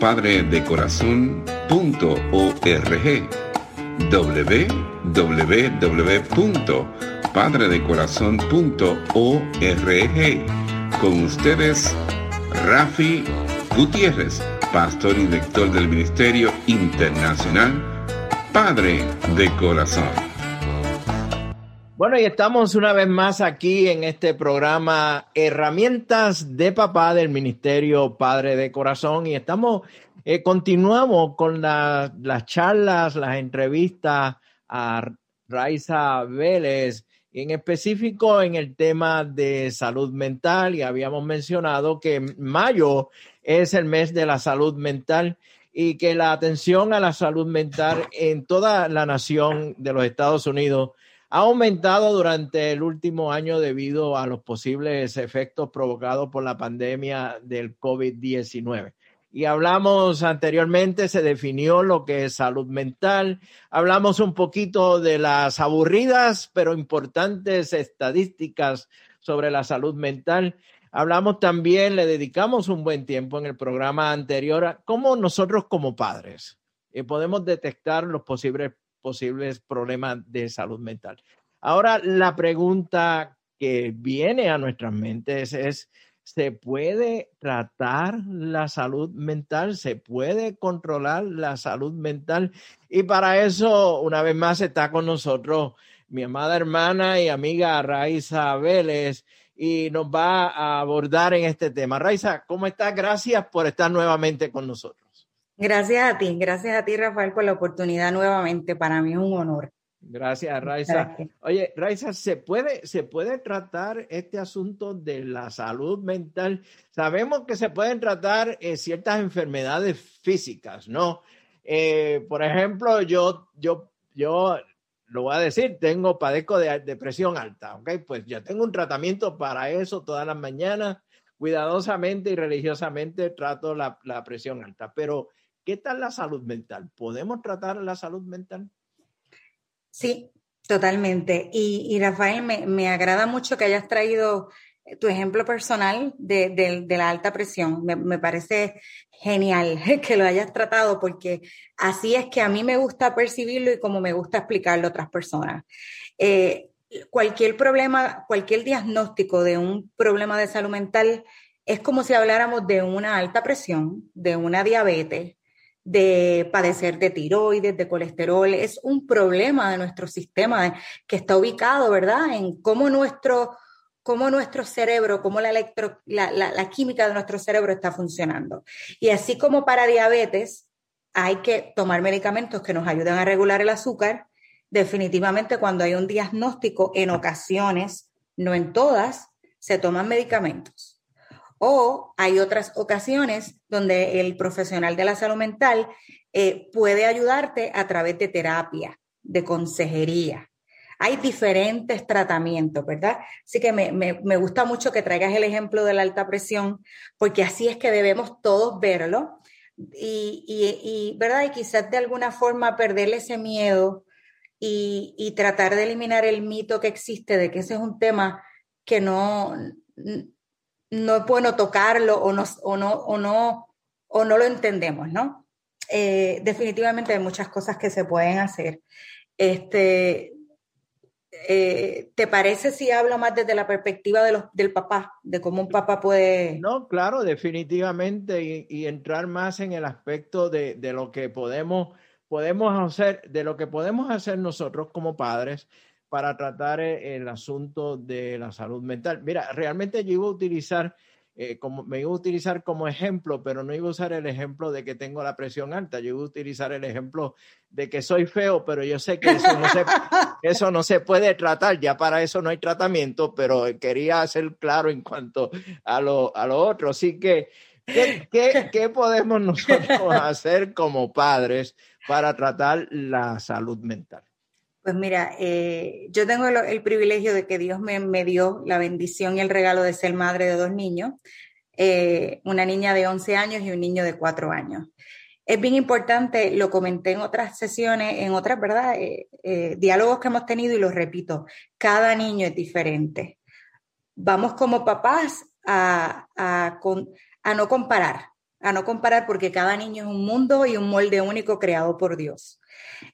www.padredecorazon.org www.padredecorazon.org Con ustedes, Rafi Gutiérrez, pastor y director del Ministerio Internacional Padre de Corazón. Bueno, y estamos una vez más aquí en este programa Herramientas de Papá del Ministerio Padre de Corazón. Y estamos, eh, continuamos con las charlas, las entrevistas a Raiza Vélez, en específico en el tema de salud mental. Y habíamos mencionado que mayo es el mes de la salud mental y que la atención a la salud mental en toda la nación de los Estados Unidos ha aumentado durante el último año debido a los posibles efectos provocados por la pandemia del COVID-19. Y hablamos anteriormente, se definió lo que es salud mental, hablamos un poquito de las aburridas pero importantes estadísticas sobre la salud mental. Hablamos también, le dedicamos un buen tiempo en el programa anterior a cómo nosotros como padres eh, podemos detectar los posibles posibles problemas de salud mental. Ahora, la pregunta que viene a nuestras mentes es, ¿se puede tratar la salud mental? ¿Se puede controlar la salud mental? Y para eso, una vez más, está con nosotros mi amada hermana y amiga Raiza Vélez y nos va a abordar en este tema. Raiza, ¿cómo estás? Gracias por estar nuevamente con nosotros. Gracias a ti, gracias a ti Rafael por la oportunidad nuevamente, para mí es un honor. Gracias, Raiza. Oye, Raiza, ¿se puede, ¿se puede tratar este asunto de la salud mental? Sabemos que se pueden tratar eh, ciertas enfermedades físicas, ¿no? Eh, por ejemplo, yo, yo, yo lo voy a decir, tengo, padezco de depresión alta, ¿ok? Pues yo tengo un tratamiento para eso todas las mañanas, cuidadosamente y religiosamente trato la, la presión alta, pero ¿Qué tal la salud mental? ¿Podemos tratar la salud mental? Sí, totalmente. Y, Rafael, me, agrada mucho que hayas traído tu ejemplo personal de, la alta presión. Me, parece genial que lo hayas tratado porque así es que a mí me gusta percibirlo y como me gusta explicarlo a otras personas. Eh, cualquier problema, cualquier diagnóstico de un problema de salud mental es como si habláramos de una alta presión, de una diabetes, de padecer de tiroides, de colesterol, es un problema de nuestro sistema que está ubicado, ¿verdad? En cómo nuestro, cómo nuestro cerebro, cómo la, electro, la, la, química de nuestro cerebro está funcionando. Y así como para diabetes hay que tomar medicamentos que nos ayuden a regular el azúcar, definitivamente cuando hay un diagnóstico, en ocasiones, no en todas, se toman medicamentos. O hay otras ocasiones donde el profesional de la salud mental eh, puede ayudarte a través de terapia, de consejería. Hay diferentes tratamientos, ¿verdad? Así que me, gusta mucho que traigas el ejemplo de la alta presión, porque así es que debemos todos verlo y, ¿verdad? Y quizás de alguna forma perderle ese miedo y tratar de eliminar el mito que existe de que ese es un tema que no, no es bueno tocarlo o no, o no, o no, o no lo entendemos, ¿no? Eh, definitivamente hay muchas cosas que se pueden hacer. Este, eh, ¿te parece si hablo más desde la perspectiva de los, del papá, de cómo un papá puede... No, claro, definitivamente, y, entrar más en el aspecto de, de, lo que podemos, podemos hacer, de lo que podemos hacer nosotros como padres para tratar el asunto de la salud mental. Mira, realmente yo iba a utilizar eh, como, me iba a utilizar como ejemplo, pero no iba a usar el ejemplo de que tengo la presión alta, yo iba a utilizar el ejemplo de que soy feo, pero yo sé que eso no se, eso no se puede tratar, ya para eso no hay tratamiento, pero quería hacer claro en cuanto a lo, a lo otro. Así que, ¿qué, qué, qué podemos nosotros hacer como padres para tratar la salud mental? Pues mira, eh, yo tengo el, privilegio de que Dios me, dio la bendición y el regalo de ser madre de dos niños, eh, una niña de 11 años y un niño de 4 años. Es bien importante, lo comenté en otras sesiones, en otras, ¿verdad? Eh, diálogos que hemos tenido y lo repito, cada niño es diferente. Vamos como papás a, a, a no comparar, a no comparar porque cada niño es un mundo y un molde único creado por Dios.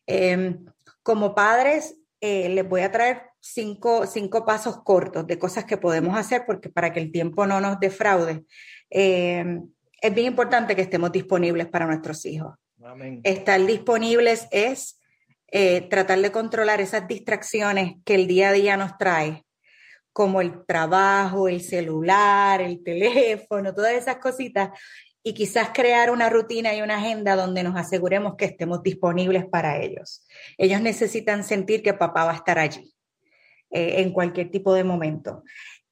Em, como padres, eh, les voy a traer cinco, pasos cortos de cosas que podemos hacer porque para que el tiempo no nos defraude. Eh, es bien importante que estemos disponibles para nuestros hijos. Estar disponibles es eh, tratar de controlar esas distracciones que el día a día nos trae, como el trabajo, el celular, el teléfono, todas esas cositas, y quizás crear una rutina y una agenda donde nos aseguremos que estemos disponibles para ellos. Ellos necesitan sentir que papá va a estar allí eh, en cualquier tipo de momento.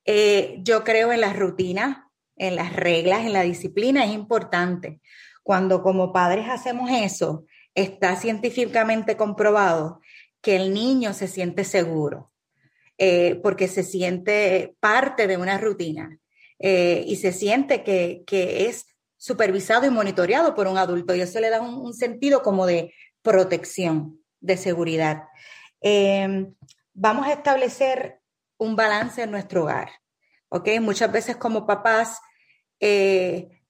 Eh, yo creo en las rutinas, en las reglas, en la disciplina, es importante. Cuando como padres hacemos eso, está científicamente comprobado que el niño se siente seguro, eh, porque se siente parte de una rutina y se siente que, que es supervisado y monitoreado por un adulto y eso le da un, sentido como de protección, de seguridad. Em, vamos a establecer un balance en nuestro hogar, ¿ok? Muchas veces como papás, eh,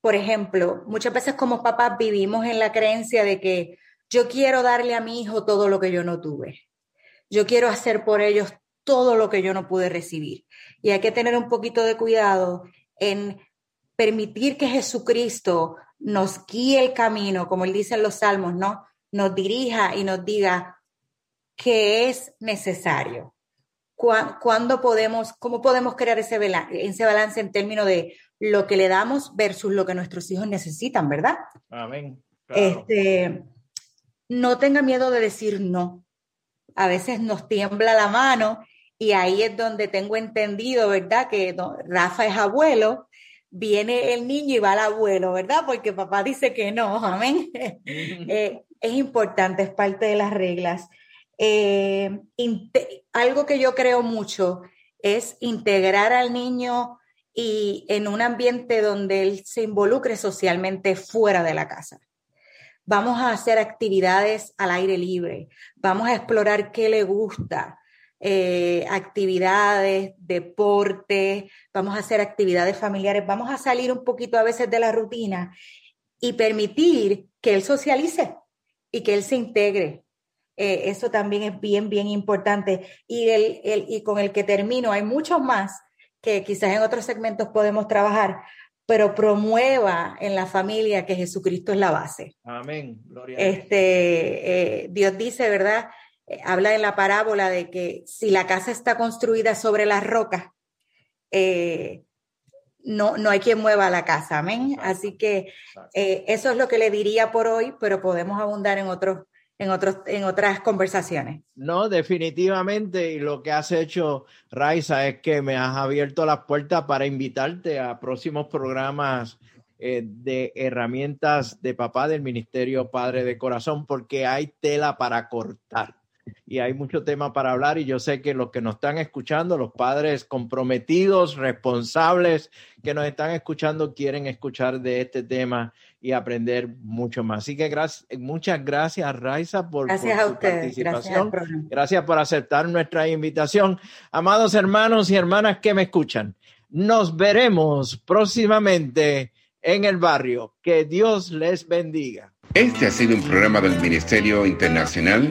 por ejemplo, muchas veces como papás vivimos en la creencia de que yo quiero darle a mi hijo todo lo que yo no tuve. Yo quiero hacer por ellos todo lo que yo no pude recibir. Y hay que tener un poquito de cuidado en permitir que Jesucristo nos guíe el camino, como él dice en los salmos, ¿no? Nos dirija y nos diga qué es necesario. ¿Cuándo podemos, cómo podemos crear ese, ese balance en términos de lo que le damos versus lo que nuestros hijos necesitan, ¿verdad? Amén. Este, no tenga miedo de decir no. A veces nos tiembla la mano y ahí es donde tengo entendido, ¿verdad? Que Rafa es abuelo viene el niño y va al abuelo, ¿verdad? Porque papá dice que no, amén. Eh, es importante, es parte de las reglas. Eh, algo que yo creo mucho es integrar al niño y en un ambiente donde él se involucre socialmente fuera de la casa. Vamos a hacer actividades al aire libre, vamos a explorar qué le gusta, eh, actividades, deportes, vamos a hacer actividades familiares, vamos a salir un poquito a veces de la rutina y permitir que él socialice y que él se integre. Eh, eso también es bien, bien importante. Y, el, el, y con el que termino, hay muchos más que quizás en otros segmentos podemos trabajar, pero promueva en la familia que Jesucristo es la base. Amén. Gloria este, eh, Dios dice, ¿verdad? Eh, habla en la parábola de que si la casa está construida sobre las rocas, eh, no, no hay quien mueva la casa, amén. Así que eh, eso es lo que le diría por hoy, pero podemos abundar en otros, en otros, en otras conversaciones. No, definitivamente, y lo que has hecho, Raiza, es que me has abierto las puertas para invitarte a próximos programas de herramientas de papá del Ministerio Padre de Corazón, porque hay tela para cortar y hay mucho tema para hablar y yo sé que los que nos están escuchando, los padres comprometidos, responsables que nos están escuchando, quieren escuchar de este tema y aprender mucho más. Así que gracias, muchas gracias, Raiza, por, gracias a participación. Gracias, gracias por aceptar nuestra invitación. Amados hermanos y hermanas que me escuchan, nos veremos próximamente en el barrio. Que Dios les bendiga. Este ha sido un programa del Ministerio Internacional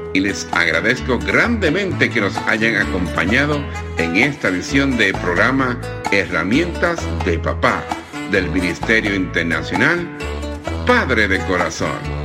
y les agradezco grandemente que nos hayan acompañado en esta edición de programa Herramientas de Papá del Ministerio Internacional Padre de Corazón.